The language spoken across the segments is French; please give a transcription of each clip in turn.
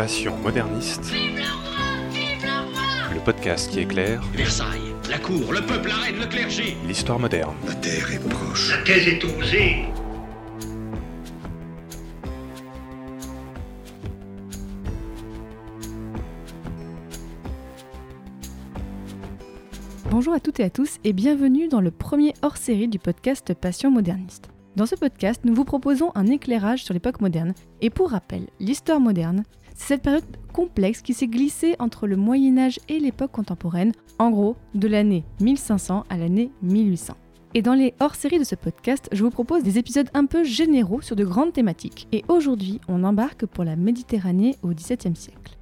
Passion moderniste. Le podcast qui éclaire Versailles, la cour, le peuple, la reine, le clergé. l'histoire moderne. La terre est proche. La thèse est osée. Bonjour à toutes et à tous et bienvenue dans le premier hors-série du podcast Passion moderniste. Dans ce podcast, nous vous proposons un éclairage sur l'époque moderne. Et pour rappel, l'histoire moderne, c'est cette période complexe qui s'est glissée entre le Moyen Âge et l'époque contemporaine, en gros de l'année 1500 à l'année 1800. Et dans les hors-séries de ce podcast, je vous propose des épisodes un peu généraux sur de grandes thématiques. Et aujourd'hui, on embarque pour la Méditerranée au XVIIe siècle.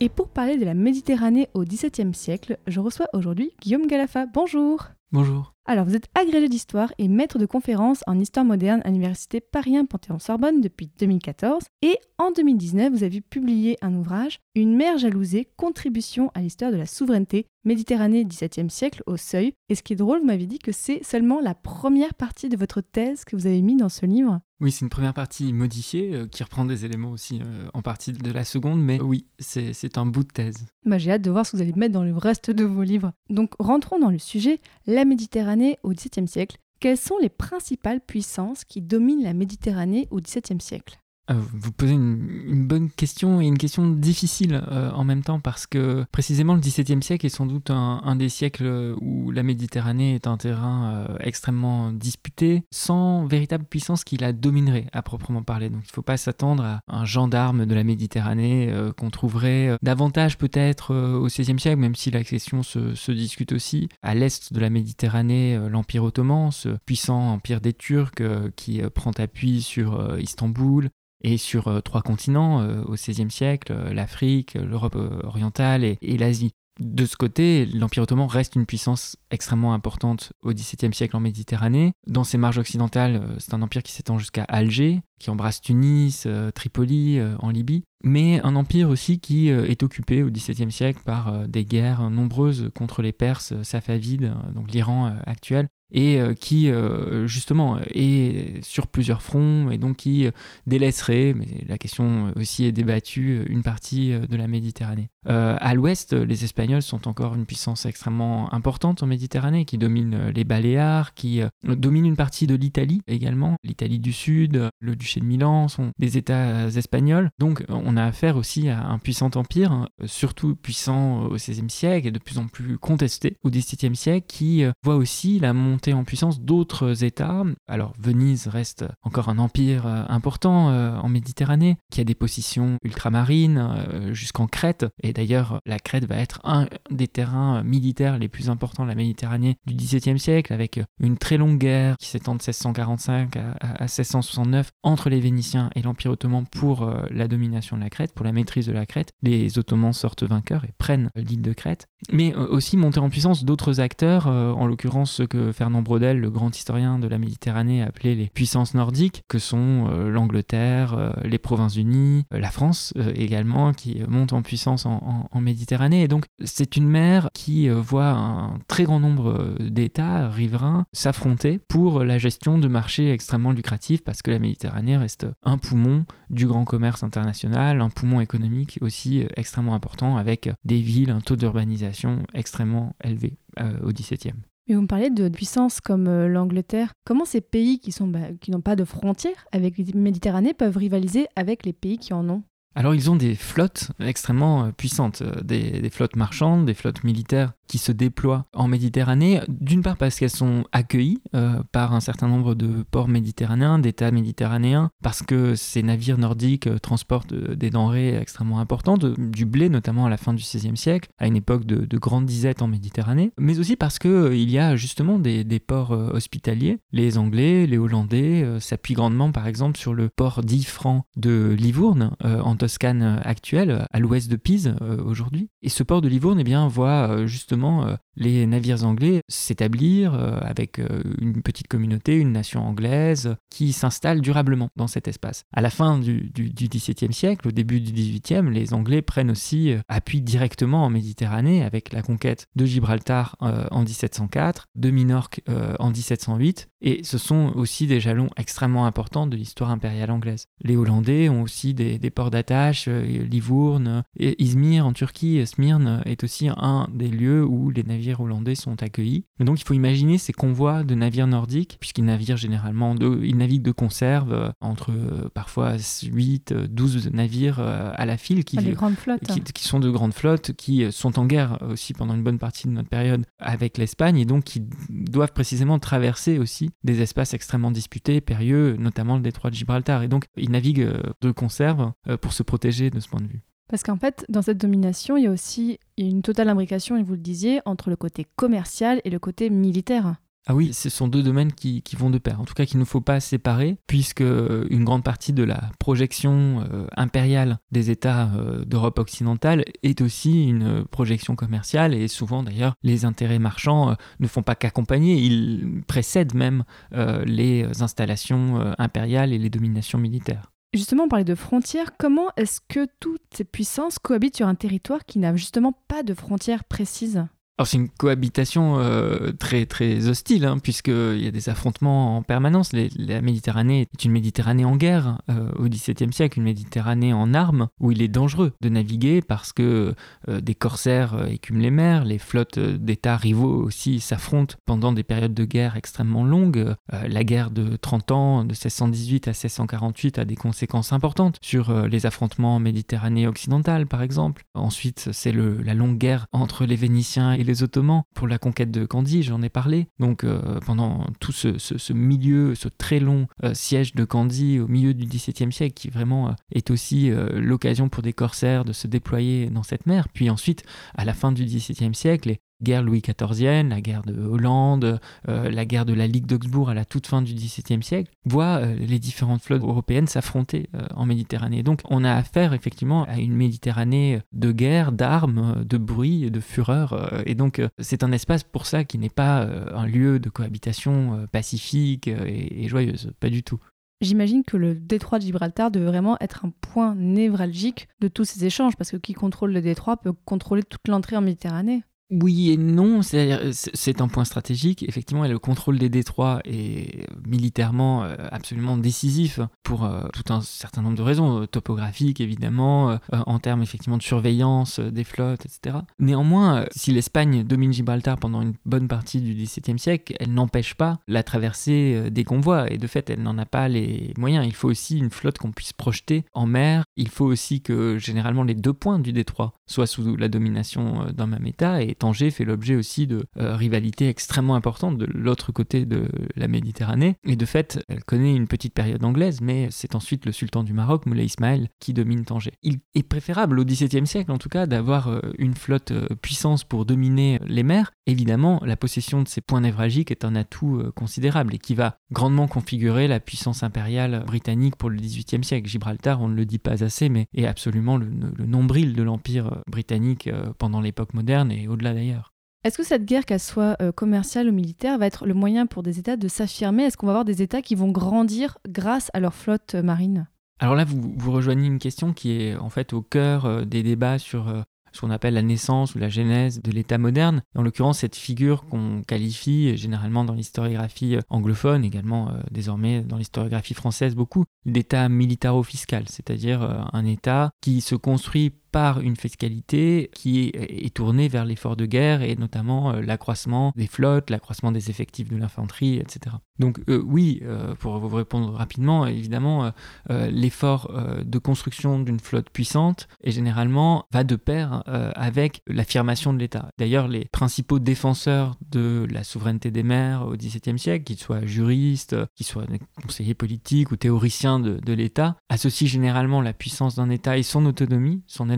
Et pour parler de la Méditerranée au XVIIe siècle, je reçois aujourd'hui Guillaume Galafa. Bonjour Bonjour. Alors, vous êtes agrégé d'histoire et maître de conférences en histoire moderne à l'Université Paris 1 Panthéon-Sorbonne depuis 2014. Et en 2019, vous avez publié un ouvrage, Une mer jalousée, contribution à l'histoire de la souveraineté, Méditerranée 17e siècle au seuil. Et ce qui est drôle, vous m'avez dit que c'est seulement la première partie de votre thèse que vous avez mis dans ce livre. Oui, c'est une première partie modifiée euh, qui reprend des éléments aussi euh, en partie de la seconde, mais oui, c'est un bout de thèse. Bah, J'ai hâte de voir ce que vous allez mettre dans le reste de vos livres. Donc rentrons dans le sujet, la Méditerranée au XVIIe siècle. Quelles sont les principales puissances qui dominent la Méditerranée au XVIIe siècle? Vous posez une, bonne question et une question difficile euh, en même temps parce que précisément le XVIIe siècle est sans doute un, des siècles où la Méditerranée est un terrain euh, extrêmement disputé, sans véritable puissance qui la dominerait à proprement parler. Donc il ne faut pas s'attendre à un gendarme de la Méditerranée euh, qu'on trouverait euh, davantage peut-être euh, au XVIe siècle, même si la question se, se discute aussi. À l'est de la Méditerranée, euh, l'Empire ottoman, ce puissant empire des Turcs euh, qui euh, prend appui sur euh, Istanbul, et sur euh, trois continents euh, au XVIe siècle, euh, l'Afrique, l'Europe orientale et, et l'Asie. De ce côté, l'Empire ottoman reste une puissance extrêmement importante au XVIIe siècle en Méditerranée. Dans ses marges occidentales, c'est un empire qui s'étend jusqu'à Alger, qui embrasse Tunis, Tripoli, en Libye, mais un empire aussi qui est occupé au XVIIe siècle par des guerres nombreuses contre les Perses safavides, donc l'Iran actuel, et euh, qui euh, justement est sur plusieurs fronts et donc qui euh, délaisserait, mais la question aussi est débattue, une partie de la Méditerranée. Euh, à l'ouest, les Espagnols sont encore une puissance extrêmement importante en Méditerranée, qui domine euh, les Baléares, qui euh, domine une partie de l'Italie également. L'Italie du Sud, euh, le duché de Milan sont des États espagnols. Donc on a affaire aussi à un puissant empire, hein, surtout puissant au XVIe siècle et de plus en plus contesté au XVIIe siècle, qui voit aussi la montée en puissance d'autres États. Alors Venise reste encore un empire important en Méditerranée, qui a des positions ultramarines jusqu'en Crète. D'ailleurs, la Crète va être un des terrains militaires les plus importants de la Méditerranée du XVIIe siècle, avec une très longue guerre qui s'étend de 1645 à, à- à 1669 entre les Vénitiens et l'Empire ottoman pour euh, la domination de la Crète, pour la maîtrise de la Crète. Les Ottomans sortent vainqueurs et prennent l'île de Crète. Mais euh, aussi monter en puissance d'autres acteurs, euh, en l'occurrence ce que Fernand Braudel, le grand historien de la Méditerranée, appelait les puissances nordiques, que sont l'Angleterre, les Provinces-Unies, la France également, qui monte en puissance en, en- Méditerranée. Et donc c'est une mer qui euh, voit un très grand nombre euh, d'États riverains s'affronter pour la gestion de marchés extrêmement lucratifs, parce que la Méditerranée reste un poumon du grand commerce international, un poumon économique aussi euh, extrêmement important, avec des villes, un taux d'urbanisation extrêmement élevé au XVIIe. Et vous me parlez de puissances comme l'Angleterre. Comment ces pays qui sont bah, qui n'ont pas de frontières avec la Méditerranée peuvent rivaliser avec les pays qui en ont? Alors ils ont des flottes extrêmement euh, puissantes, euh, des, des flottes marchandes, des flottes militaires qui se déploient en Méditerranée, d'une part parce qu'elles sont accueillies euh, par un certain nombre de ports méditerranéens, d'États méditerranéens, parce que ces navires nordiques euh, transportent euh, des denrées extrêmement importantes, du blé notamment à la fin du XVIe siècle, à une époque de, de grande disette en Méditerranée, mais aussi parce que euh, il y a justement des, ports hospitaliers. Les Anglais, les Hollandais s'appuient grandement par exemple sur le port d'Ifran de Livourne, en Toscane actuelle, à l'ouest de Pise aujourd'hui. Et ce port de Livourne eh bien, voit justement euh, les navires anglais s'établir euh, avec euh, une petite communauté, une nation anglaise, qui s'installe durablement dans cet espace. À la fin du, XVIIe siècle, au début du XVIIIe, les Anglais prennent aussi euh, appui directement en Méditerranée avec la conquête de Gibraltar en 1704, de Minorque en 1708, et ce sont aussi des jalons extrêmement importants de l'histoire impériale anglaise. Les Hollandais ont aussi des, ports d'attache, Livourne, et Izmir en Turquie, Smyrne est aussi un des lieux où les navires hollandais sont accueillis. Et donc il faut imaginer ces convois de navires nordiques, puisqu'ils naviguent généralement, de, ils naviguent de conserve euh, entre euh, parfois 8, 12 euh, navires à la file qui, qui, sont de grandes flottes, qui sont en guerre aussi pendant une bonne partie de notre période avec l'Espagne, et donc qui doivent précisément traverser aussi des espaces extrêmement disputés, périlleux, notamment le détroit de Gibraltar. Et donc ils naviguent de conserve pour se protéger de ce point de vue. Parce qu'en fait, dans cette domination, il y a aussi une totale imbrication, et vous le disiez, entre le côté commercial et le côté militaire. Ah oui, ce sont deux domaines qui, vont de pair, en tout cas qu'il ne faut pas séparer, puisque euh, une grande partie de la projection euh, impériale des États euh, d'Europe occidentale est aussi une projection commerciale, et souvent d'ailleurs les intérêts marchands ne font pas qu'accompagner, ils précèdent même les installations impériales et les dominations militaires. Justement, on parlait de frontières. Comment est-ce que toutes ces puissances cohabitent sur un territoire qui n'a justement pas de frontières précises? Alors c'est une cohabitation euh, très très hostile, hein, puisqu'il y a des affrontements en permanence. la Méditerranée est une Méditerranée en guerre euh, au XVIIe siècle, une Méditerranée en armes, où il est dangereux de naviguer parce que euh, des corsaires écument les mers, les flottes d'États rivaux aussi s'affrontent pendant des périodes de guerre extrêmement longues. la guerre de 30 ans, de 1618 à 1648, a des conséquences importantes sur les affrontements en Méditerranée occidentale, par exemple. Ensuite, c'est la longue guerre entre les Vénitiens et les les Ottomans pour la conquête de Candie, j'en ai parlé. Donc euh, pendant tout ce, milieu, ce très long euh, siège de Candie au milieu du XVIIe siècle, qui vraiment euh, est aussi l'occasion pour des corsaires de se déployer dans cette mer. Puis ensuite, à la fin du XVIIe siècle, guerre Louis XIVienne, la guerre de Hollande, euh, la guerre de la Ligue d'Augsbourg à la toute fin du XVIIe siècle, voient euh, les différentes flottes européennes s'affronter euh, en Méditerranée. Donc on a affaire effectivement à une Méditerranée de guerre, d'armes, de bruit, de fureur. et donc c'est un espace pour ça qui n'est pas un lieu de cohabitation pacifique et joyeuse, pas du tout. J'imagine que le détroit de Gibraltar devait vraiment être un point névralgique de tous ces échanges, parce que qui contrôle le détroit peut contrôler toute l'entrée en Méditerranée. Oui et non, c'est un point stratégique. Effectivement, le contrôle des détroits est militairement euh, absolument décisif pour euh, tout un certain nombre de raisons, euh, topographiques évidemment, en termes effectivement de surveillance des flottes, etc. Néanmoins, si l'Espagne domine Gibraltar pendant une bonne partie du XVIIe siècle, elle n'empêche pas la traversée des convois et de fait, elle n'en a pas les moyens. Il faut aussi une flotte qu'on puisse projeter en mer. Il faut aussi que généralement les deux points du détroit soient sous la domination d'un même État et Tanger fait l'objet aussi de euh, rivalités extrêmement importantes de l'autre côté de la Méditerranée. Et de fait, elle connaît une petite période anglaise, mais c'est ensuite le sultan du Maroc, Moulay Ismaël, qui domine Tanger. Il est préférable au XVIIe siècle, en tout cas, d'avoir euh, une flotte euh, puissance pour dominer les mers. Évidemment, la possession de ces points névralgiques est un atout considérable et qui va grandement configurer la puissance impériale britannique pour le XVIIIe siècle. Gibraltar, on ne le dit pas assez, mais est absolument le, le nombril de l'empire britannique pendant l'époque moderne et au-delà d'ailleurs. Est-ce que cette guerre, qu'elle soit euh, commerciale ou militaire, va être le moyen pour des États de s'affirmer? Est-ce qu'on va avoir des États qui vont grandir grâce à leur flotte euh, marine? Alors là, vous, vous, rejoignez une question qui est en fait au cœur euh, des débats sur ce qu'on appelle la naissance ou la genèse de l'État moderne. En l'occurrence, cette figure qu'on qualifie généralement dans l'historiographie anglophone, également désormais dans l'historiographie française beaucoup, d'État militaro-fiscal, c'est-à-dire un État qui se construit par une fiscalité qui est, tournée vers l'effort de guerre et notamment euh, l'accroissement des flottes, l'accroissement des effectifs de l'infanterie, etc. Donc euh, oui, euh, pour vous répondre rapidement, évidemment, l'effort de construction d'une flotte puissante et généralement va de pair avec l'affirmation de l'État. D'ailleurs, les principaux défenseurs de la souveraineté des mers au XVIIe siècle, qu'ils soient juristes, qu'ils soient conseillers politiques ou théoriciens de, de l'État, associent généralement la puissance d'un État et son autonomie, son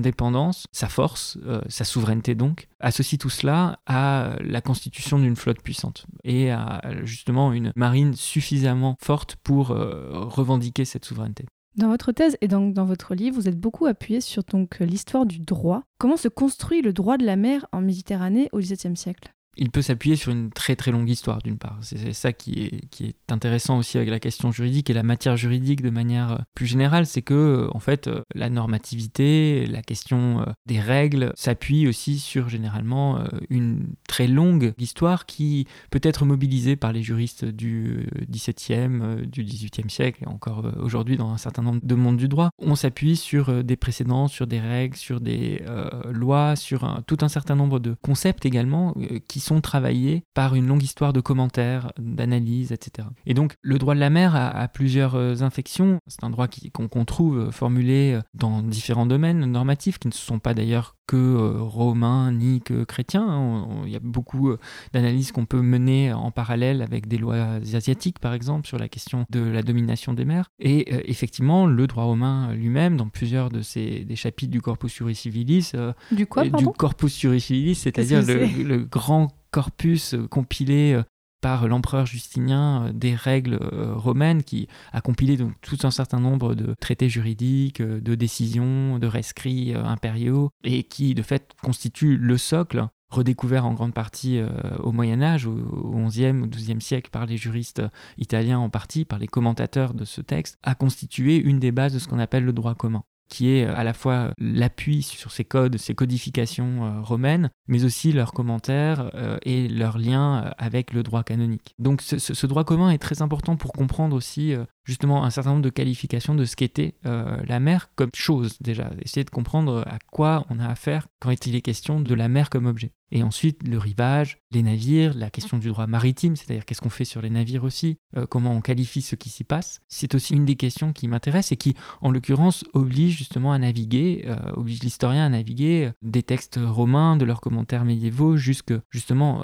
sa force, euh, sa souveraineté donc, associe tout cela à la constitution d'une flotte puissante et à justement une marine suffisamment forte pour euh, revendiquer cette souveraineté. Dans votre thèse et donc dans votre livre, vous êtes beaucoup appuyé sur donc l'histoire du droit. Comment se construit le droit de la mer en Méditerranée au XVIIe siècle? Il peut s'appuyer sur une très très longue histoire d'une part. C'est ça qui est, qui est intéressant aussi avec la question juridique et la matière juridique de manière euh, plus générale, c'est que euh, en fait euh, la normativité, la question des règles s'appuie aussi sur généralement une très longue histoire qui peut être mobilisée par les juristes du XVIIe, du XVIIIe siècle et encore aujourd'hui dans un certain nombre de mondes du droit. On s'appuie sur des précédents, sur des règles, sur des lois, sur tout un certain nombre de concepts également qui sont travaillés par une longue histoire de commentaires, d'analyses, etc. Et donc le droit de la mer a, plusieurs euh, infections. C'est un droit qu'on trouve euh, formulé euh, dans différents domaines normatifs qui ne sont pas d'ailleurs que romains ni que chrétiens. Hein. Il y a beaucoup d'analyses qu'on peut mener en parallèle avec des lois asiatiques, par exemple, sur la question de la domination des mers. Et effectivement, le droit romain lui-même, dans plusieurs de ces des chapitres du Corpus Juris Civilis, du quoi, Du Corpus Juris Civilis, c'est-à-dire le, le, grand corpus euh, compilé euh, par l'empereur Justinien euh, des règles romaines qui a compilé donc tout un certain nombre de traités juridiques, de décisions, de rescrits impériaux et qui de fait constitue le socle redécouvert en grande partie au Moyen Âge, au XIe ou XIIe siècle par les juristes italiens en partie, par les commentateurs de ce texte, a constitué une des bases de ce qu'on appelle le droit commun qui est euh, à la fois l'appui sur ces codes, ces codifications euh, romaines, mais aussi leurs commentaires euh, et leurs liens avec le droit canonique. Donc ce, droit commun est très important pour comprendre aussi justement un certain nombre de qualifications de ce qu'était la mer comme chose déjà, essayer de comprendre à quoi on a affaire quand il est question de la mer comme objet. Et ensuite, le rivage, les navires, la question du droit maritime, c'est-à-dire qu'est-ce qu'on fait sur les navires aussi, euh, comment on qualifie ce qui s'y passe. C'est aussi une des questions qui m'intéresse et qui, en l'occurrence, oblige justement à naviguer, euh, oblige l'historien à naviguer euh, des textes romains, de leurs commentaires médiévaux, jusque justement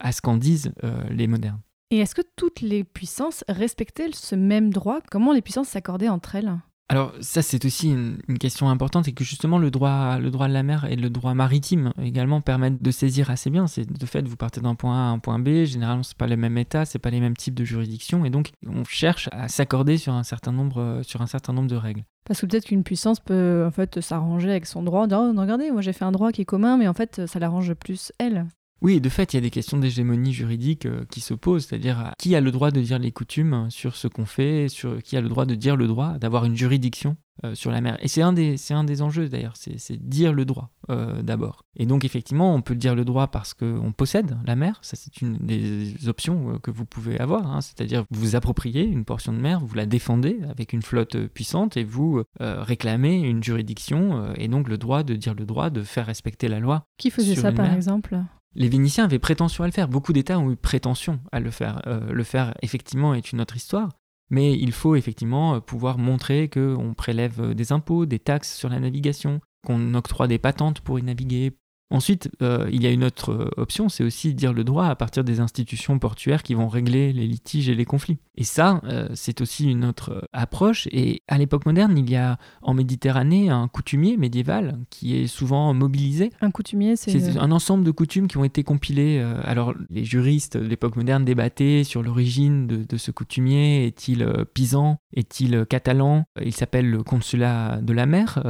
à ce qu'en disent les modernes. Et est-ce que toutes les puissances respectaient ce même droit? Comment les puissances s'accordaient entre elles? Alors ça c'est aussi une, question importante et que justement le droit, le droit de la mer et le droit maritime également permettent de saisir assez bien. C'est de fait vous partez d'un point A à un point B, généralement c'est pas les mêmes États, c'est pas les mêmes types de juridictions et donc on cherche à s'accorder sur un certain nombre sur un certain nombre de règles. Parce que peut-être qu'une puissance peut en fait s'arranger avec son droit. Oh, regardez, moi j'ai fait un droit qui est commun, mais en fait ça l'arrange plus elle. Oui, de fait, il y a des questions d'hégémonie juridique euh, qui se posent, c'est-à-dire qui a le droit de dire les coutumes sur ce qu'on fait, sur qui a le droit de dire le droit, d'avoir une juridiction euh, sur la mer? Et c'est un, des, un des enjeux d'ailleurs, c'est dire le droit euh, d'abord. Et donc effectivement, on peut dire le droit parce qu'on possède la mer, ça c'est une des options que vous pouvez avoir, hein. c'est-à-dire vous vous appropriez une portion de mer, vous la défendez avec une flotte puissante et vous réclamez une juridiction et donc le droit de dire le droit, de faire respecter la loi. Qui faisait ça par exemple? Les Vénitiens avaient prétention à le faire. Beaucoup d'États ont eu prétention à le faire. Euh, le faire, effectivement, est une autre histoire. Mais il faut effectivement euh, pouvoir montrer qu'on prélève euh, des impôts, des taxes sur la navigation, qu'on octroie des patentes pour y naviguer, Ensuite, euh, il y a une autre euh, option, c'est aussi dire le droit à partir des institutions portuaires qui vont régler les litiges et les conflits. Et ça, euh, c'est aussi une autre approche. Et à l'époque moderne, il y a en Méditerranée un coutumier médiéval qui est souvent mobilisé. Un coutumier, c'est... un ensemble de coutumes qui ont été compilées. alors, les juristes de l'époque moderne débattaient sur l'origine de, ce coutumier. Est-il pisan Est-il catalan? Il s'appelle le consulat de la mer,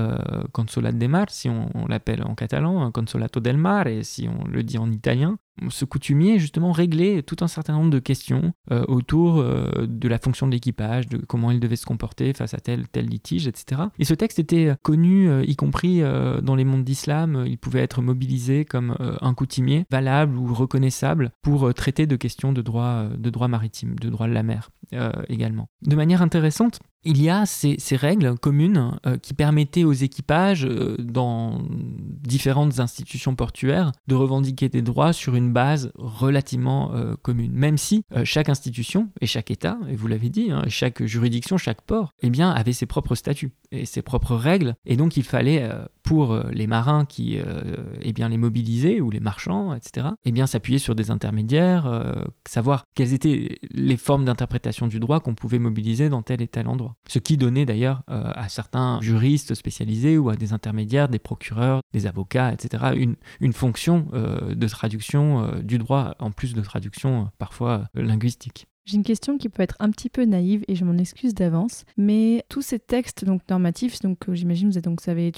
consulat de mar, si on, on l'appelle en catalan, consulat del Mare, si on le dit en italien, ce coutumier justement réglait tout un certain nombre de questions euh, autour euh, de la fonction de l'équipage, de comment il devait se comporter face à tel tel litige, etc. Et ce texte était connu, euh, y compris dans les mondes d'islam, il pouvait être mobilisé comme un coutumier valable ou reconnaissable pour traiter de questions de droit, de droit maritime, de droit de la mer également. De manière intéressante, il y a ces, règles communes qui permettaient aux équipages, dans différentes institutions portuaires, de revendiquer des droits sur une base relativement euh, commune. Même si euh, chaque institution et chaque État, et vous l'avez dit, hein, chaque juridiction, chaque port, eh bien, avait ses propres statuts et ses propres règles. Et donc, il fallait, euh, pour les marins qui eh bien, les mobilisaient, ou les marchands, etc., eh bien, s'appuyer sur des intermédiaires, savoir quelles étaient les formes d'interprétation du droit qu'on pouvait mobiliser dans tel et tel endroit. Ce qui donnait d'ailleurs à certains juristes spécialisés ou à des intermédiaires, des procureurs, des avocats, etc., une, fonction de traduction euh, du droit, en plus de traduction euh, parfois euh, linguistique. J'ai une question qui peut être un petit peu naïve et je m'en excuse d'avance, mais tous ces textes donc normatifs, donc j'imagine vous donc vous avez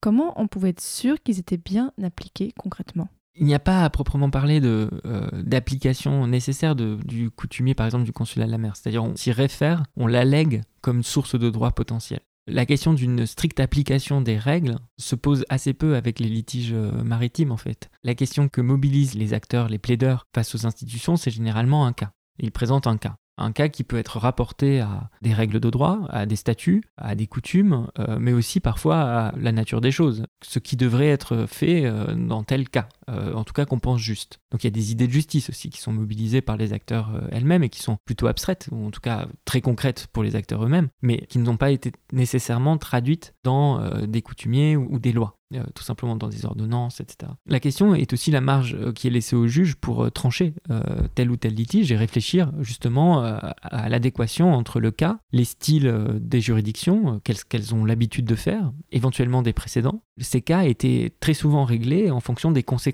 comment on pouvait être sûr qu'ils étaient bien appliqués concrètement? Il n'y a pas à proprement parler euh, d'application nécessaire du coutumier, par exemple du consulat de la mer. C'est-à-dire on s'y réfère, on l'allègue comme source de droit potentiel. La question d'une stricte application des règles se pose assez peu avec les litiges euh, maritimes en fait. La question que mobilisent les acteurs, les plaideurs face aux institutions, c'est généralement un cas. Ils présentent un cas. Un cas qui peut être rapporté à des règles de droit, à des statuts, à des coutumes, euh, mais aussi parfois à la nature des choses, ce qui devrait être fait dans tel cas, en tout cas qu'on pense juste. Donc il y a des idées de justice aussi qui sont mobilisées par les acteurs elles-mêmes et qui sont plutôt abstraites, ou en tout cas très concrètes pour les acteurs eux-mêmes, mais qui n'ont pas été nécessairement traduites dans des coutumiers ou des lois. Euh, tout simplement dans des ordonnances, etc. La question est aussi la marge euh, qui est laissée au juge pour euh, trancher tel ou tel litige et réfléchir justement à l'adéquation entre le cas, les styles des juridictions, qu'elles ont l'habitude de faire, éventuellement des précédents. Ces cas étaient très souvent réglés en fonction des conséquences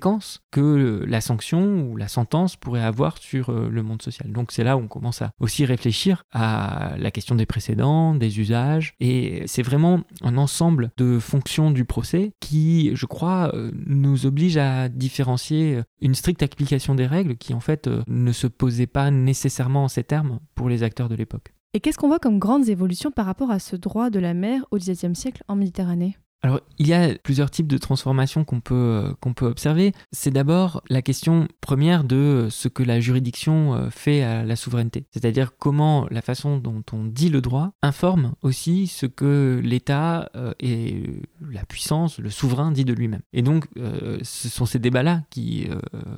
que la sanction ou la sentence pourrait avoir sur le monde social. Donc c'est là où on commence à aussi réfléchir à la question des précédents, des usages, et c'est vraiment un ensemble de fonctions du procès qui, je crois, euh, nous oblige à différencier euh, une stricte application des règles qui, en fait, euh, ne se posait pas nécessairement en ces termes pour les acteurs de l'époque. Et qu'est-ce qu'on voit comme grandes évolutions par rapport à ce droit de la mer au XVIIe siècle en Méditerranée? Alors, il y a plusieurs types de transformations qu'on peut, euh, qu'on peut observer. C'est d'abord la question première de ce que la juridiction euh, fait à la souveraineté. C'est-à-dire comment la façon dont on dit le droit informe aussi ce que l'État euh, et la puissance, le souverain dit de lui-même. Et donc, ce sont ces débats-là qui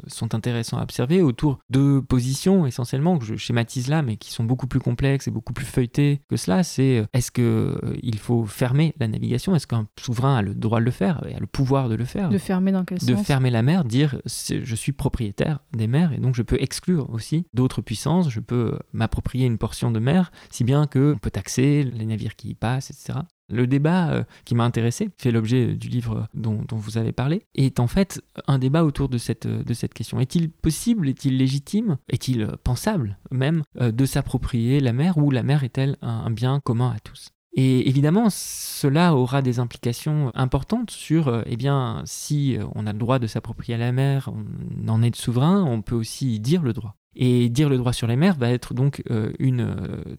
sont intéressants à observer autour de positions essentiellement, que je schématise là, mais qui sont beaucoup plus complexes et beaucoup plus feuilletées que cela. C'est est-ce qu'il faut fermer la navigation? Est-ce qu'un a le droit de le faire, et a le pouvoir de le faire. De fermer dans quel sens? De fermer la mer, dire je suis propriétaire des mers et donc je peux exclure aussi d'autres puissances, je peux m'approprier une portion de mer, si bien que on peut taxer les navires qui y passent, etc. Le débat euh, qui m'a intéressé, fait l'objet du livre dont, vous avez parlé, est en fait un débat autour de cette, de cette question. Est-il possible, est-il légitime, est-il pensable même euh, de s'approprier la mer ou la mer est-elle un bien commun à tous? Et évidemment, cela aura des implications importantes sur, euh, eh bien, si euh, on a le droit de s'approprier la mer, on en est souverain, on peut aussi dire le droit. Et dire le droit sur les mers va être donc euh, une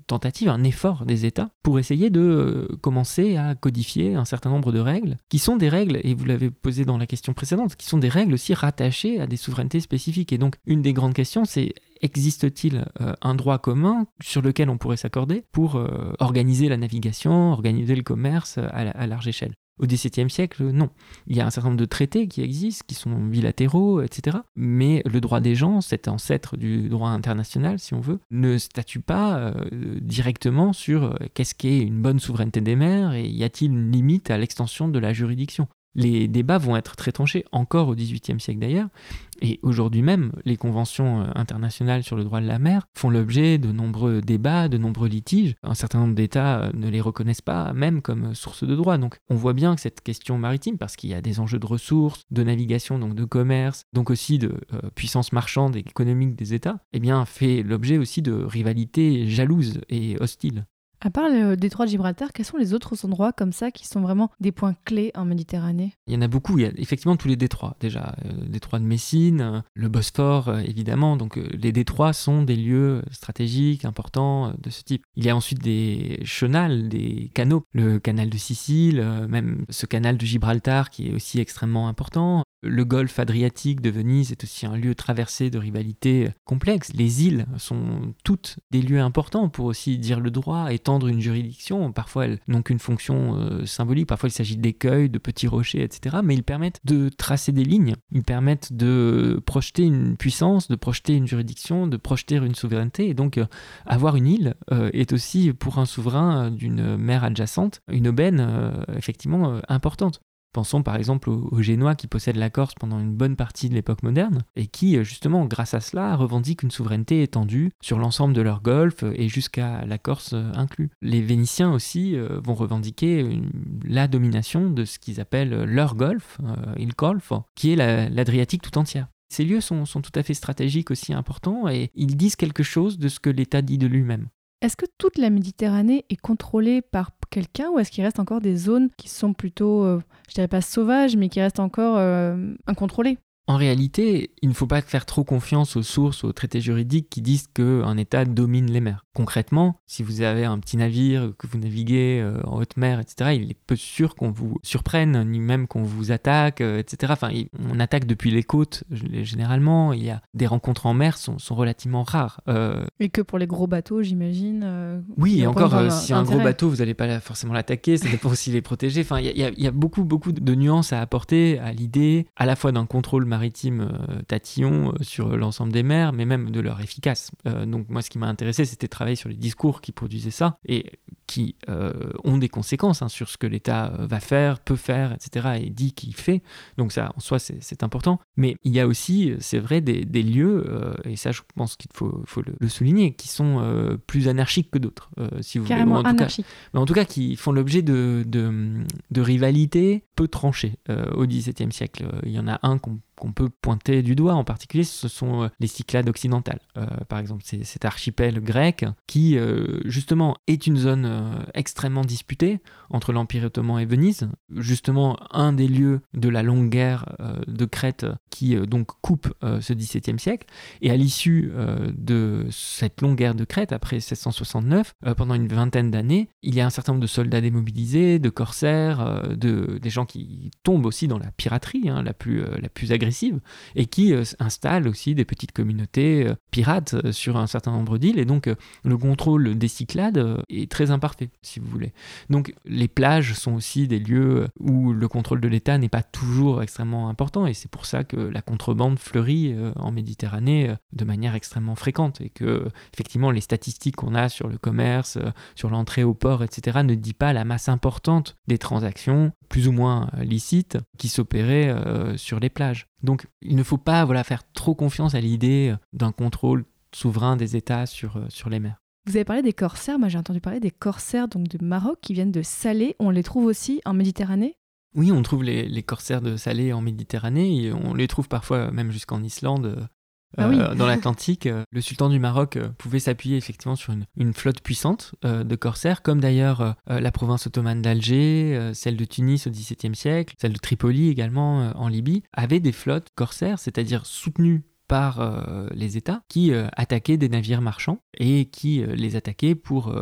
tentative, un effort des États pour essayer de commencer à codifier un certain nombre de règles, qui sont des règles, et vous l'avez posé dans la question précédente, qui sont des règles aussi rattachées à des souverainetés spécifiques. Et donc, une des grandes questions, c'est existe-t-il euh, un droit commun sur lequel on pourrait s'accorder pour euh, organiser la navigation, organiser le commerce à, large échelle? Au XVIIe siècle, non. Il y a un certain nombre de traités qui existent, qui sont bilatéraux, etc. Mais le droit des gens, cet ancêtre du droit international, si on veut, ne statue pas euh, directement sur qu'est-ce qu'est une bonne souveraineté des mers et y a-t-il une limite à l'extension de la juridiction? Les débats vont être très tranchés, encore au XVIIIe siècle d'ailleurs, et aujourd'hui même, les conventions euh, internationales sur le droit de la mer font l'objet de nombreux débats, de nombreux litiges. Un certain nombre d'États euh, ne les reconnaissent pas même comme source de droit. Donc on voit bien que cette question maritime, parce qu'il y a des enjeux de ressources, de navigation, donc de commerce, donc aussi de euh, puissance marchande et économique des États, eh bien fait l'objet aussi de rivalités jalouses et hostiles. À part le détroit de Gibraltar, quels sont les autres endroits comme ça qui sont vraiment des points clés en Méditerranée? Il y en a beaucoup. Il y a effectivement tous les détroits déjà. Le euh, détroit de Messine, euh, le Bosphore euh, évidemment. Donc les détroits sont des lieux stratégiques importants de ce type. Il y a ensuite des chenals, des canaux. Le canal de Sicile, même ce canal de Gibraltar qui est aussi extrêmement important. Le golfe Adriatique de Venise est aussi un lieu traversé de rivalités complexes. Les îles sont toutes des lieux importants pour aussi dire le droit, étendre une juridiction. Parfois, elles n'ont qu'une fonction euh, symbolique, parfois il s'agit d'écueils, de petits rochers, etc. Mais ils permettent de tracer des lignes, ils permettent de projeter une puissance, de projeter une juridiction, de projeter une souveraineté. Et donc, euh, avoir une île euh, est aussi pour un souverain d'une mer adjacente une aubaine effectivement importante. Pensons par exemple aux, Génois qui possèdent la Corse pendant une bonne partie de l'époque moderne et qui, euh, justement, grâce à cela, revendiquent une souveraineté étendue sur l'ensemble de leur golfe et jusqu'à la Corse euh, inclus. Les Vénitiens aussi euh, vont revendiquer la domination de ce qu'ils appellent leur golfe, il golf, qui est l'Adriatique tout entière. Ces lieux sont, tout à fait stratégiques aussi importants et ils disent quelque chose de ce que l'État dit de lui-même. Est-ce que toute la Méditerranée est contrôlée par quelqu'un ou est-ce qu'il reste encore des zones qui sont plutôt, euh, je dirais pas sauvages, mais qui restent encore euh, incontrôlées? En réalité, il ne faut pas faire trop confiance aux sources, aux traités juridiques qui disent qu'un État domine les mers. Concrètement, si vous avez un petit navire, que vous naviguez euh, en haute mer, etc., il est peu sûr qu'on vous surprenne, ni même qu'on vous attaque, euh, etc. Enfin, on attaque depuis les côtes, généralement. Il y a des rencontres en mer sont, sont relativement rares. Euh, et que pour les gros bateaux, j'imagine. oui, et encore, si un gros bateau, vous n'allez pas forcément l'attaquer, ça dépend aussi les protéger. Enfin, il y, y, a beaucoup, beaucoup de nuances à apporter à l'idée à la fois d'un contrôle maritime euh, tatillon euh, sur l'ensemble des mers, mais même de leur efficace. Euh, donc moi, ce qui m'a intéressé, c'était de travailler sur les discours qui produisaient ça et qui ont des conséquences hein, sur ce que l'État va faire, peut faire, etc. et dit qu'il fait. Donc ça, en soi, c'est important. Mais il y a aussi, c'est vrai, des, lieux, et ça, je pense qu'il faut, faut le, souligner, qui sont plus anarchiques que d'autres, si vous Carrément voulez. En tout, cas, mais en tout cas, qui font l'objet de, de, de rivalités peu tranchées au XVIIe siècle. Il y en a un qu'on qu'on peut pointer du doigt en particulier, ce sont euh, les Cyclades occidentales. Euh, par exemple, c'est cet archipel grec qui, euh, justement, est une zone extrêmement disputée entre l'Empire ottoman et Venise. Justement, un des lieux de la longue guerre de Crète qui, donc, coupe ce XVIIe siècle. Et à l'issue de cette longue guerre de Crète, après 1669, pendant une vingtaine d'années, il y a un certain nombre de soldats démobilisés, de corsaires, de, des gens qui tombent aussi dans la piraterie hein, la, plus, la plus agressive et qui euh, installe aussi des petites communautés euh, pirates euh, sur un certain nombre d'îles. Et donc, le contrôle des Cyclades est très imparfait, si vous voulez. Donc, les plages sont aussi des lieux où le contrôle de l'État n'est pas toujours extrêmement important. Et c'est pour ça que la contrebande fleurit en Méditerranée de manière extrêmement fréquente. Et que, effectivement, les statistiques qu'on a sur le commerce, sur l'entrée au port, etc., ne dit pas la masse importante des transactions plus ou moins licites qui s'opéraient sur les plages. Donc il ne faut pas voilà, faire trop confiance à l'idée euh, d'un contrôle souverain des États sur, euh, sur les mers. Vous avez parlé des corsaires, moi j'ai entendu parler des corsaires donc de Maroc qui viennent de Salé. On les trouve aussi en Méditerranée? Oui, on trouve les, corsaires de Salé en Méditerranée et on les trouve parfois même jusqu'en Islande. Ah euh, dans l'Atlantique, euh, le sultan du Maroc euh, pouvait s'appuyer effectivement sur une, flotte puissante de corsaires, comme d'ailleurs la province ottomane d'Alger, celle de Tunis au XVIIe siècle, celle de Tripoli également en Libye, avaient des flottes corsaires, c'est-à-dire soutenues par les États qui attaquaient des navires marchands et qui les attaquaient pour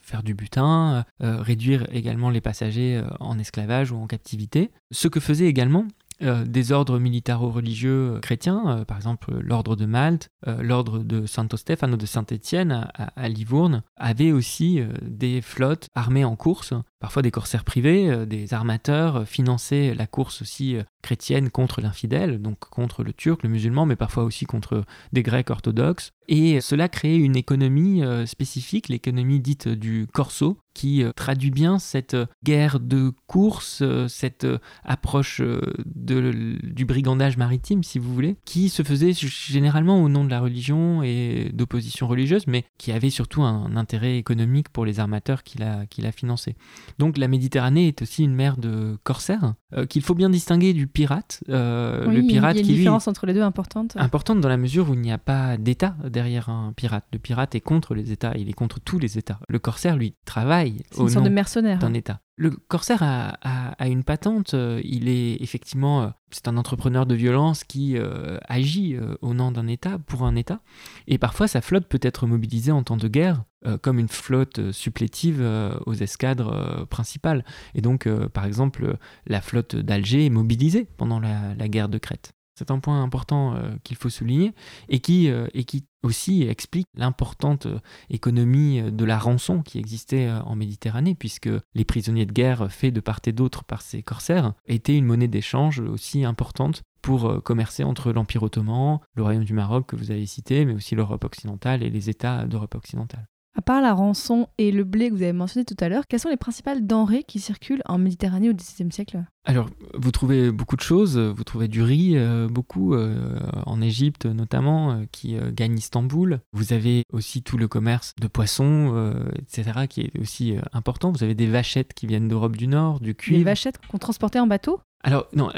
faire du butin, réduire également les passagers en esclavage ou en captivité. Ce que faisait également euh, des ordres militaro-religieux chrétiens, euh, par exemple l'ordre de Malte, euh, l'ordre de Santo Stefano de Saint-Étienne à, Livourne, avaient aussi des flottes armées en course, parfois des corsaires privés, des armateurs finançaient la course aussi chrétienne contre l'infidèle, donc contre le turc, le musulman, mais parfois aussi contre des grecs orthodoxes. Et cela créait une économie spécifique, l'économie dite du corso, qui traduit bien cette guerre de course, cette approche du brigandage maritime, si vous voulez, qui se faisait généralement au nom de la religion et d'opposition religieuse, mais qui avait surtout un, intérêt économique pour les armateurs qui la, qui la finançaient. Donc la Méditerranée est aussi une mer de corsaires, euh, qu'il faut bien distinguer du pirate. Euh, le pirate il y a une différence entre les deux importante. Importante dans la mesure où il n'y a pas d'État derrière un pirate. Le pirate est contre les États, il est contre tous les États. Le corsaire, lui, travaille au nom d'un État. Le corsaire a, une patente, euh, il est effectivement, c'est un entrepreneur de violence qui euh, agit au nom d'un État, pour un État, et parfois sa flotte peut être mobilisée en temps de guerre comme une flotte supplétive aux escadres principales. Et donc, par exemple, la flotte d'Alger est mobilisée pendant la guerre de Crète. C'est un point important euh, qu'il faut souligner et qui, euh, et qui aussi explique l'importante euh, économie de la rançon qui existait en Méditerranée, puisque les prisonniers de guerre faits de part et d'autre par ces corsaires étaient une monnaie d'échange aussi importante pour commercer entre l'Empire ottoman, le Royaume du Maroc que vous avez cité, mais aussi l'Europe occidentale et les États d'Europe occidentale. À part la rançon et le blé que vous avez mentionné tout à l'heure, quelles sont les principales denrées qui circulent en Méditerranée au XVIIe siècle? Alors, vous trouvez beaucoup de choses. Vous trouvez du riz, euh, beaucoup, euh, en Égypte notamment, euh, qui gagne Istanbul. Vous avez aussi tout le commerce de poissons, etc., qui est aussi important. Vous avez des vachettes qui viennent d'Europe du Nord, du cuivre. Des vachettes qu'on transportait en bateau? Alors, non,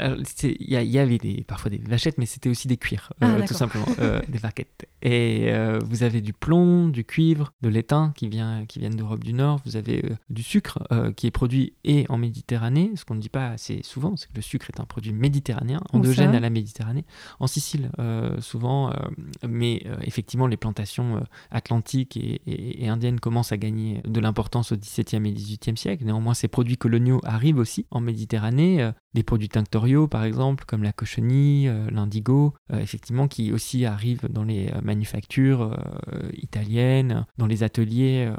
il y, avait des, parfois des vachettes, mais c'était aussi des cuirs, Ah, euh, tout simplement, euh, des barquettes. Et euh, vous avez du plomb, du cuivre, de l'étain qui, vient, qui viennent d'Europe du Nord, vous avez du sucre qui est produit et en Méditerranée. Ce qu'on ne dit pas assez souvent, c'est que le sucre est un produit méditerranéen, endogène à la Méditerranée. En Sicile, souvent, mais effectivement, les plantations atlantiques et, et- et indiennes commencent à gagner de l'importance au XVIIe et XVIIIe siècle. Néanmoins, ces produits coloniaux arrivent aussi en Méditerranée. Des produits tinctoriaux, par exemple, comme la cochenille, euh, l'indigo, euh, effectivement, qui aussi arrivent dans les euh, manufactures italiennes, dans les ateliers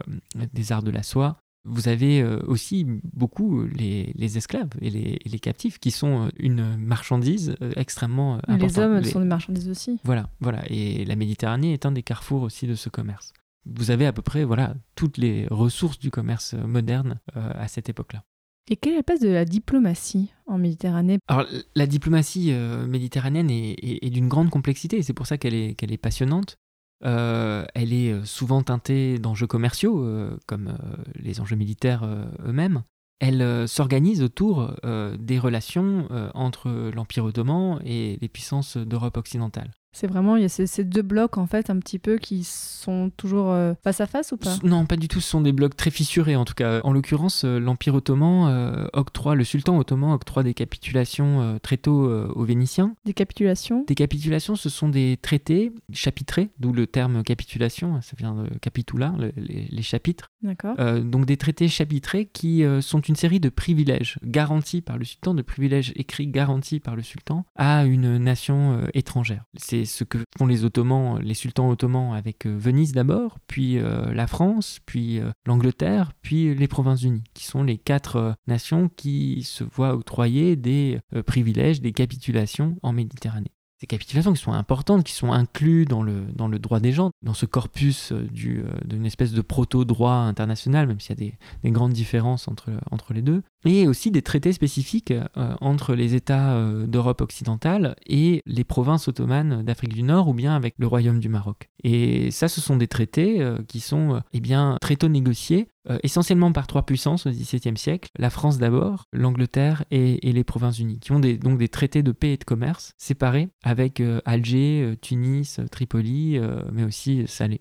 des arts de la soie. Vous avez aussi beaucoup les, les esclaves et les, et les captifs, qui sont une marchandise extrêmement importante. Les hommes Les- sont des marchandises aussi. voilà, voilà. Et la Méditerranée est un des carrefours aussi de ce commerce. Vous avez à peu près voilà toutes les ressources du commerce moderne à cette époque-là. Et quelle est la place de la diplomatie en Méditerranée Alors la diplomatie euh, méditerranéenne est, d'une grande complexité et c'est pour ça qu'elle est, passionnante. Euh, elle est euh, souvent teintée d'enjeux commerciaux, comme les enjeux militaires eux-mêmes. Elle s'organise autour des relations entre l'Empire ottoman et les puissances d'Europe occidentale. C'est vraiment, il y a ces, ces deux blocs en fait un petit peu qui sont toujours euh, face à face ou pas Non, pas du tout. Ce sont des blocs très fissurés, en tout cas. En l'occurrence, euh, l'Empire ottoman euh, octroie, le sultan ottoman octroie des capitulations euh, très tôt aux Vénitiens. Des capitulations Des capitulations, ce sont des traités chapitrés, d'où le terme capitulation, ça vient de capitula, le- les, les chapitres. D'accord. Donc des traités chapitrés qui sont une série de privilèges garantis par le sultan, de privilèges écrits garantis par le sultan à une nation étrangère. C'est ce que font les Ottomans, les sultans ottomans avec euh, Venise d'abord, puis euh, la France, puis euh, l'Angleterre, puis les Provinces-Unies, qui sont les quatre nations qui se voient octroyer des privilèges, des capitulations en Méditerranée. Ces capitulations qui sont importantes, qui sont incluses dans le, dans le droit des gens, dans ce corpus euh, euh, d'une espèce de proto-droit international, même s'il y a des, des grandes différences entre, entre les deux, et aussi des traités spécifiques euh, entre les États d'Europe occidentale et les provinces ottomanes d'Afrique du Nord, ou bien avec le Royaume du Maroc. Et ça, ce sont des traités qui sont eh bien, très tôt négociés, euh, essentiellement par trois puissances au XVIIe siècle, la France d'abord, l'Angleterre et, les Provinces-Unies, qui ont donc des traités de paix et de commerce séparés avec euh, Alger, euh, Tunis, Tripoli, mais aussi Salé.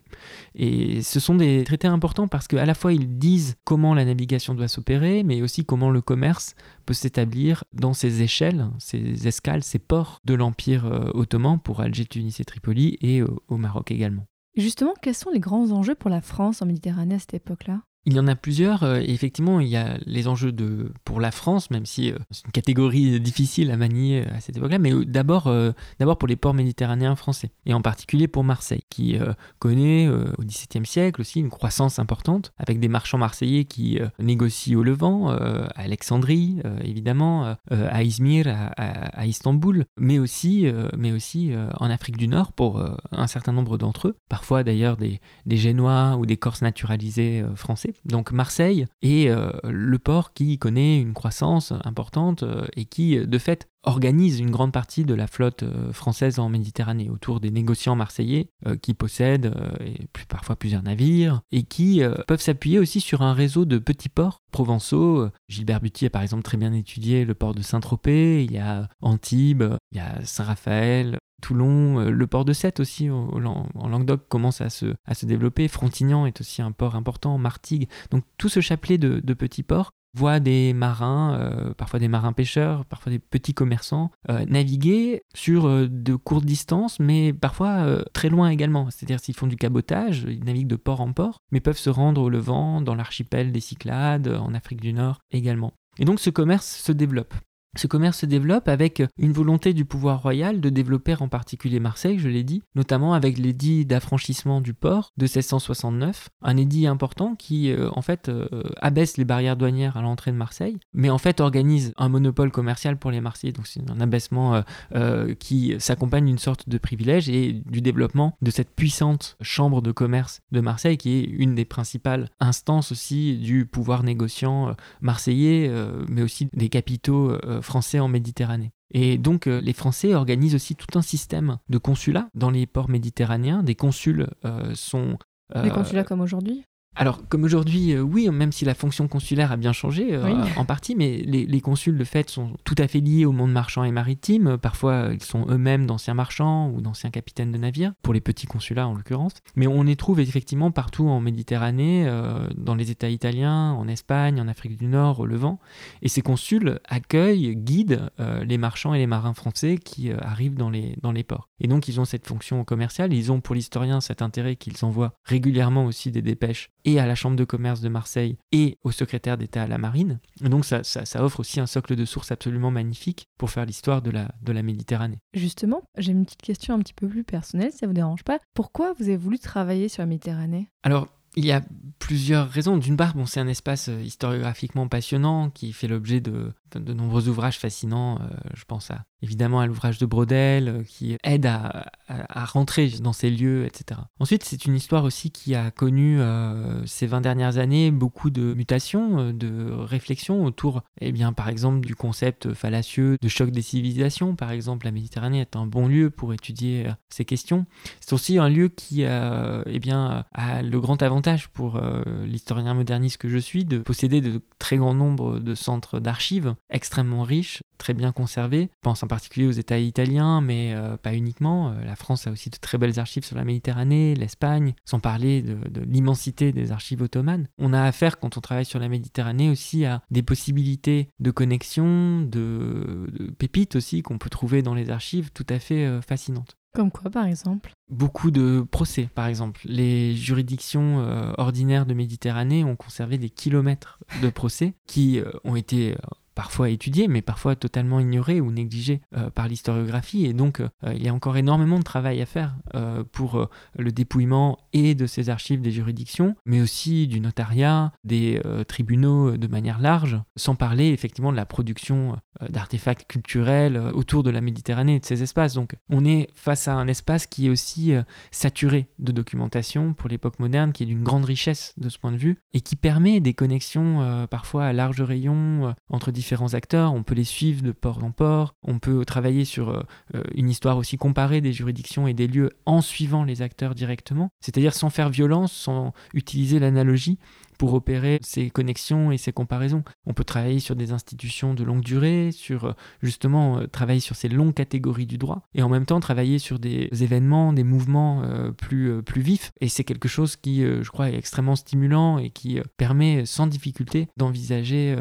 Et ce sont des traités importants parce qu'à la fois ils disent comment la navigation doit s'opérer, mais aussi comment le commerce peut s'établir dans ces échelles, ces escales, ces ports de l'Empire ottoman pour Alger, Tunis et Tripoli et au Maroc également. Justement, quels sont les grands enjeux pour la France en Méditerranée à cette époque-là? Il y en a plusieurs. euh, et effectivement, il y a les enjeux de, pour la France, même si euh, c'est une catégorie difficile à manier euh, à cette époque-là, mais d'abord, d'abord pour les ports méditerranéens français, et en particulier pour Marseille, qui connaît au XVIIe siècle aussi une croissance importante, avec des marchands marseillais qui négocient au Levant, à Alexandrie, évidemment, à Izmir, à, Istanbul, mais aussi, mais aussi en Afrique du Nord pour un certain nombre d'entre eux, parfois d'ailleurs des, Génois ou des Corses naturalisés français. Donc Marseille est euh, le port qui connaît une croissance importante euh, et qui, euh, de fait, organise une grande partie de la flotte euh, française en Méditerranée autour des négociants marseillais euh, qui possèdent euh, et parfois plusieurs navires et qui peuvent s'appuyer aussi sur un réseau de petits ports provençaux. Gilbert Buty a par exemple très bien étudié le port de Saint-Tropez, il y a Antibes, il y a Saint-Raphaël, Toulon, le port de Sète aussi en Languedoc commence à se, développer. Frontignan est aussi un port important, Martigues. Donc tout ce chapelet de petits ports voit des marins, euh, parfois des marins pêcheurs, parfois des petits commerçants, euh, naviguer sur euh, de courtes distances, mais parfois très loin également. C'est-à-dire s'ils font du cabotage, ils naviguent de port en port, mais peuvent se rendre au Levant, dans l'archipel des Cyclades, en Afrique du Nord également. Et donc ce commerce se développe. Ce commerce se développe avec une volonté du pouvoir royal de développer en particulier Marseille, je l'ai dit, notamment avec l'édit d'affranchissement du port de 1669, un édit important qui euh, en fait euh, abaisse les barrières douanières à l'entrée de Marseille, mais en fait organise un monopole commercial pour les Marseillais, donc c'est un abaissement euh, qui s'accompagne d'une sorte de privilège et du développement de cette puissante chambre de commerce de Marseille qui est une des principales instances aussi du pouvoir négociant marseillais, mais aussi des capitaux français en Méditerranée. Et donc euh, les Français organisent aussi tout un système de consulats dans les ports méditerranéens. Des consuls euh, sont... euh, Les consulats comme aujourd'hui? Alors, comme aujourd'hui, euh, oui, même si la fonction consulaire a bien changé euh, Oui. en partie, mais les, les consuls, de fait, sont tout à fait liés au monde marchand et maritime. Euh, Parfois, ils sont eux-mêmes d'anciens marchands ou d'anciens capitaines de navires, pour les petits consulats en l'occurrence. Mais on les trouve effectivement partout en Méditerranée, euh, dans les États italiens, en Espagne, en Afrique du Nord, au Levant. Et ces consuls accueillent, guident les marchands et les marins français qui arrivent dans les, dans les ports. Et donc, ils ont cette fonction commerciale. Ils ont pour l'historien cet intérêt qu'ils envoient régulièrement aussi des dépêches et à la Chambre de commerce de Marseille et au secrétaire d'État à la Marine. Donc, ça, ça, ça offre aussi un socle de sources absolument magnifique pour faire l'histoire de la, de la Méditerranée. Justement, j'ai une petite question un petit peu plus personnelle, si ça vous dérange pas. Pourquoi vous avez voulu travailler sur la Méditerranée? Alors, il y a plusieurs raisons. D'une part, bon, c'est un espace euh, historiographiquement passionnant qui fait l'objet de, de, nombreux ouvrages fascinants. Euh, je pense à, évidemment à l'ouvrage de Brodel euh, qui aide à, à, rentrer dans ces lieux, etc. Ensuite, c'est une histoire aussi qui a connu euh, ces 20 dernières années beaucoup de mutations, de réflexions autour, eh bien, par exemple, du concept fallacieux de choc des civilisations. Par exemple, la Méditerranée est un bon lieu pour étudier ces questions. C'est aussi un lieu qui eh bien, a le grand avantage pour l'historien moderniste que je suis de posséder de très grands nombres de centres d'archives extrêmement riches, très bien conservés. Je pense en particulier aux États italiens, mais euh, pas uniquement. Euh, la France a aussi de très belles archives sur la Méditerranée, l'Espagne, sans parler de, de l'immensité des archives ottomanes. On a affaire, quand on travaille sur la Méditerranée, aussi à des possibilités de connexion, de, de pépites aussi qu'on peut trouver dans les archives tout à fait euh, fascinantes. Comme quoi, par exemple? Beaucoup de procès, par exemple. Les juridictions euh, ordinaires de Méditerranée ont conservé des kilomètres de procès qui euh, ont été parfois étudiés, mais parfois totalement ignorés ou négligés euh, par l'historiographie. Et donc, euh, il y a encore énormément de travail à faire euh, pour euh, le dépouillement et de ces archives des juridictions, mais aussi du notariat, des euh, tribunaux de manière large, sans parler effectivement de la production euh, d'artefacts culturels euh, autour de la Méditerranée et de ces espaces. Donc, on est face à un espace qui est aussi euh, saturé de documentation pour l'époque moderne, qui est d'une grande richesse de ce point de vue, et qui permet des connexions euh, parfois à large rayon euh, entre différents acteurs. On peut les suivre de port en port, on peut travailler sur euh, euh, une histoire aussi comparée des juridictions et des lieux en suivant les acteurs directement, c'est-à-dire sans faire violence, sans utiliser l'analogie pour opérer ces connexions et ces comparaisons. On peut travailler sur des institutions de longue durée, sur euh, justement euh, travailler sur ces longues catégories du droit, et en même temps travailler sur des événements, des mouvements euh, plus, plus vifs. Et c'est quelque chose qui, je crois, est extrêmement stimulant et qui permet sans difficulté d'envisager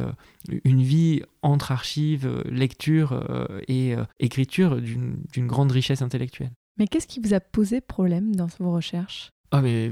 une vie entre archives, lecture et écriture d'une grande richesse intellectuelle. Mais qu'est-ce qui vous a posé problème dans vos recherches? Ah mais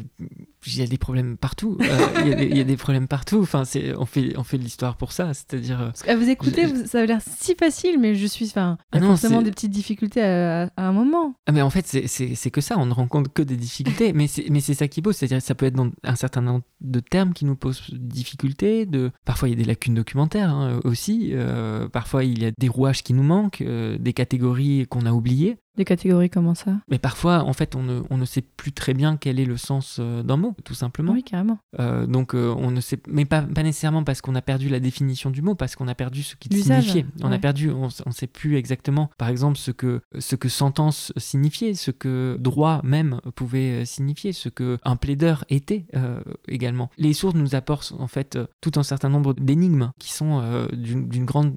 il y a des problèmes partout. Euh, Il y, a des- il y a des problèmes partout. Enfin, c'est on fait on fait de l'histoire pour ça. C'est-à-dire euh, Parce qu'à vous écouter, Je- ça a l'air si facile, mais je suis. Enfin, Ah non, forcément des petites difficultés à, à- à un moment. Ah mais en fait, c'est- que ça, on ne rencontre que des difficultés, mais c'est mais c'est ça qui beau, c'est-à-dire ça peut être dans un certain nombre de termes qui nous posent difficulté, de... parfois il y a des lacunes documentaires hein, aussi, euh, parfois il y a des rouages qui nous manquent, euh, des catégories qu'on a oubliées, Des catégories comment ça mais parfois en fait on ne, on ne sait plus très bien quel est le sens euh, d'un mot, tout simplement. Oui, carrément. Euh, donc euh, on ne sait, mais pas, pas nécessairement parce qu'on a perdu la définition du mot, parce qu'on a perdu ce qu'il L'usage, signifiait. On a perdu, on ne sait plus exactement, par exemple, ce que ce que sentence signifiait, ce que droit même pouvait signifier, ce que un plaideur était euh, également. Les sources nous apportent en fait tout un certain nombre d'énigmes qui sont d'une grande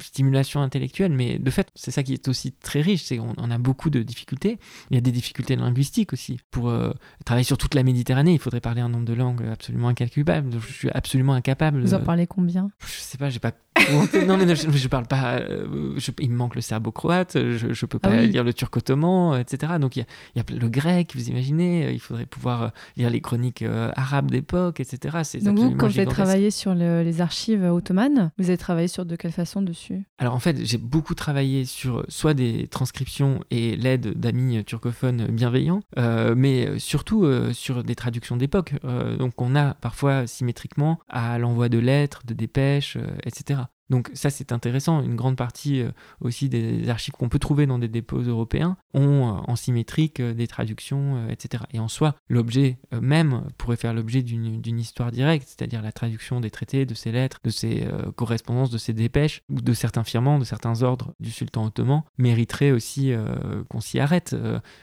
stimulation intellectuelle, mais de fait, c'est ça qui est aussi très riche, c'est qu'on on a beaucoup de difficultés. Il y a des difficultés linguistiques aussi. Pour euh, travailler sur toute la Méditerranée, il faudrait parler un nombre de langues absolument incalculable. Je suis absolument incapable. Vous en parlez combien? Je sais pas, j'ai pas. Non, mais je, je parle pas. euh, je- il me manque le serbo-croate, je, je peux pas Ah oui. lire le turc-ottoman, etc. Donc il y a, il y a le grec, vous imaginez, euh, il faudrait pouvoir euh, lire les chroniques euh, arabes d'époque, etc. C'est Donc vous, quand vous avez travaillé sur le- les archives ottomanes, vous avez travaillé sur de quelle façon dessus? Alors en fait, j'ai beaucoup travaillé sur soit des transcriptions et l'aide d'amis turcophones bienveillants, euh, mais surtout euh, sur des traductions d'époque. Donc on a parfois symétriquement à l'envoi de lettres, de dépêches, etc. Donc ça c'est intéressant. Une grande partie aussi des archives qu'on peut trouver dans des dépôts européens ont en symétrique des traductions, etc. Et en soi, l'objet même pourrait faire l'objet d'une histoire directe, c'est-à-dire la traduction des traités, de ces lettres, de ces correspondances, de ces dépêches, ou de certains firmants, de certains ordres du sultan ottoman, mériterait aussi qu'on s'y arrête.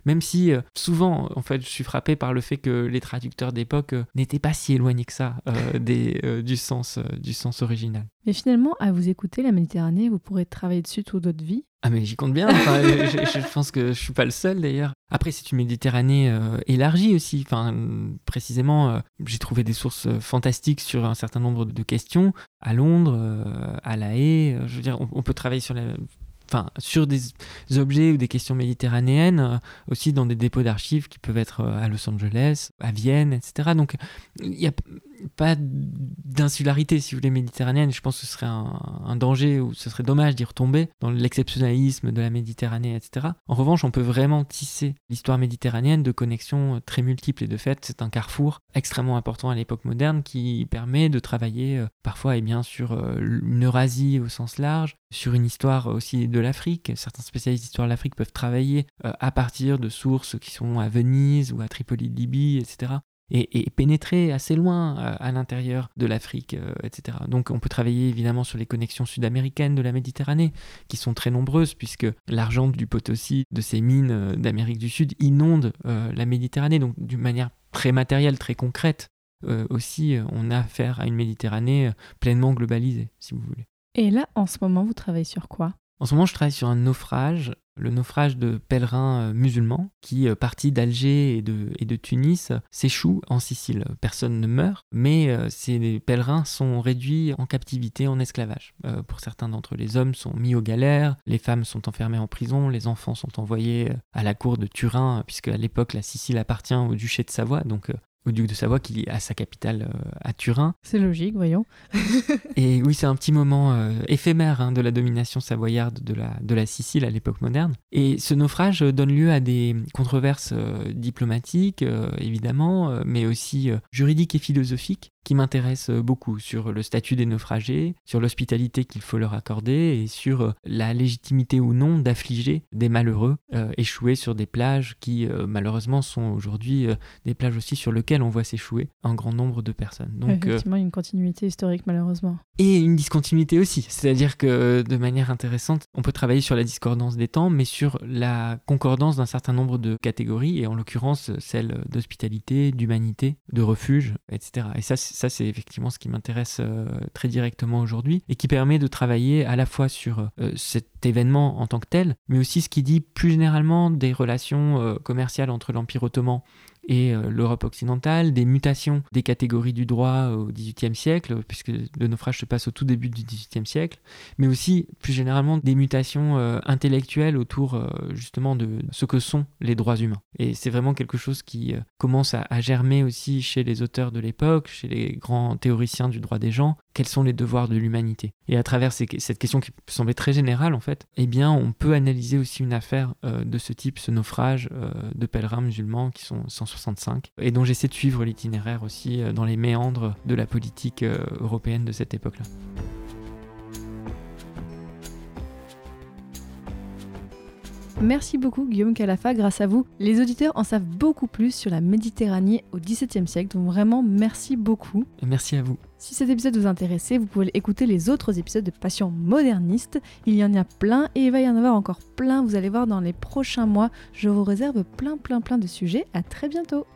même si souvent, en fait, je suis frappé par le fait que les traducteurs d'époque n'étaient pas si éloignés que ça du sens original. Mais finalement, à vous écouter, la Méditerranée, vous pourrez travailler dessus toute votre vie. Ah mais j'y compte bien, je, pense que je suis pas le seul d'ailleurs. Après c'est une Méditerranée euh, élargie aussi, enfin précisément euh, j'ai trouvé des sources euh, fantastiques sur un certain nombre de questions à Londres, à La Haye, je veux dire on, peut travailler sur la enfin, sur des objets ou des questions méditerranéennes, aussi dans des dépôts d'archives qui peuvent être à Los Angeles, à Vienne, etc. Donc, il y a pas d'insularité, si vous voulez, méditerranéenne. Je pense que ce serait un, danger ou ce serait dommage d'y retomber dans l'exceptionnalisme de la Méditerranée, etc. En revanche, on peut vraiment tisser l'histoire méditerranéenne de connexions très multiples et de fait, c'est un carrefour extrêmement important à l'époque moderne qui permet de travailler euh, parfois et bien sur euh, une Eurasie au sens large, sur une histoire aussi de l'Afrique. Certains spécialistes d'histoire de l'Afrique peuvent travailler euh, à partir de sources qui sont à Venise ou à Tripoli de Libye, etc et, pénétrer assez loin euh, à, l'intérieur de l'Afrique, euh, etc. Donc on peut travailler évidemment sur les connexions sud-américaines de la Méditerranée, qui sont très nombreuses, puisque l'argent du Potosi, de ces mines d'Amérique du Sud, inonde la Méditerranée, donc d'une manière très matérielle, très concrète. aussi, on a affaire à une Méditerranée pleinement globalisée, si vous voulez. Et là, en ce moment, vous travaillez sur quoi? En ce moment, je travaille sur un naufrage le naufrage de pèlerins euh, musulmans qui, euh, partis d'Alger et de, Tunis, s'échouent en Sicile. Personne ne meurt, mais euh, ces pèlerins sont réduits en captivité, en esclavage. pour certains d'entre eux, les hommes sont mis aux galères, les femmes sont enfermées en prison, les enfants sont envoyés à la cour de Turin, puisque à l'époque la Sicile appartient au duché de Savoie, donc au duc de Savoie qui a sa capitale euh, à Turin. C'est logique, voyons. et oui, c'est un petit moment euh, éphémère hein, de la domination savoyarde de la, de la Sicile à l'époque moderne. Et ce naufrage donne lieu à des controverses euh, diplomatiques, évidemment, mais aussi juridiques et philosophiques qui m'intéresse euh, beaucoup sur le statut des naufragés, sur l'hospitalité qu'il faut leur accorder et sur euh, la légitimité ou non d'affliger des malheureux euh, échoués sur des plages qui malheureusement sont aujourd'hui des plages aussi sur on voit s'échouer un grand nombre de personnes. Donc, Effectivement, une continuité historique malheureusement. Et une discontinuité aussi, c'est-à-dire que de manière intéressante, on peut travailler sur la discordance des temps, mais sur la concordance d'un certain nombre de catégories, et en l'occurrence celle d'hospitalité, d'humanité, de refuge, etc. Et ça, ça, c'est effectivement ce qui m'intéresse euh, très directement aujourd'hui et qui permet de travailler à la fois sur euh, cet événement en tant que tel, mais aussi ce qui dit plus généralement des relations euh, commerciales entre l'Empire ottoman et euh, l'Europe occidentale, des mutations des catégories du droit au XVIIIe siècle, puisque le naufrage se passe au tout début du XVIIIe siècle, mais aussi plus généralement des mutations euh, intellectuelles autour euh, justement de ce que sont les droits humains. Et c'est vraiment quelque chose qui commence à, germer aussi chez les auteurs de l'époque, chez les grands théoriciens du droit des gens, quels sont les devoirs de l'humanité. Et à travers cette question qui semblait très générale en fait, eh bien on peut analyser aussi une affaire de ce type, ce naufrage de pèlerins musulmans qui sont 160 et dont j'essaie de suivre l'itinéraire aussi euh, dans les méandres de la politique euh, européenne de cette époque-là. Merci beaucoup Guillaume Calafa, grâce à vous, les auditeurs en savent beaucoup plus sur la Méditerranée au XVIIe siècle, donc vraiment merci beaucoup. Merci à vous. Si cet épisode vous intéresse, vous pouvez écouter les autres épisodes de Passion moderniste. Il y en a plein et il va y en avoir encore plein. Vous allez voir dans les prochains mois, je vous réserve plein plein plein de sujets. À très bientôt.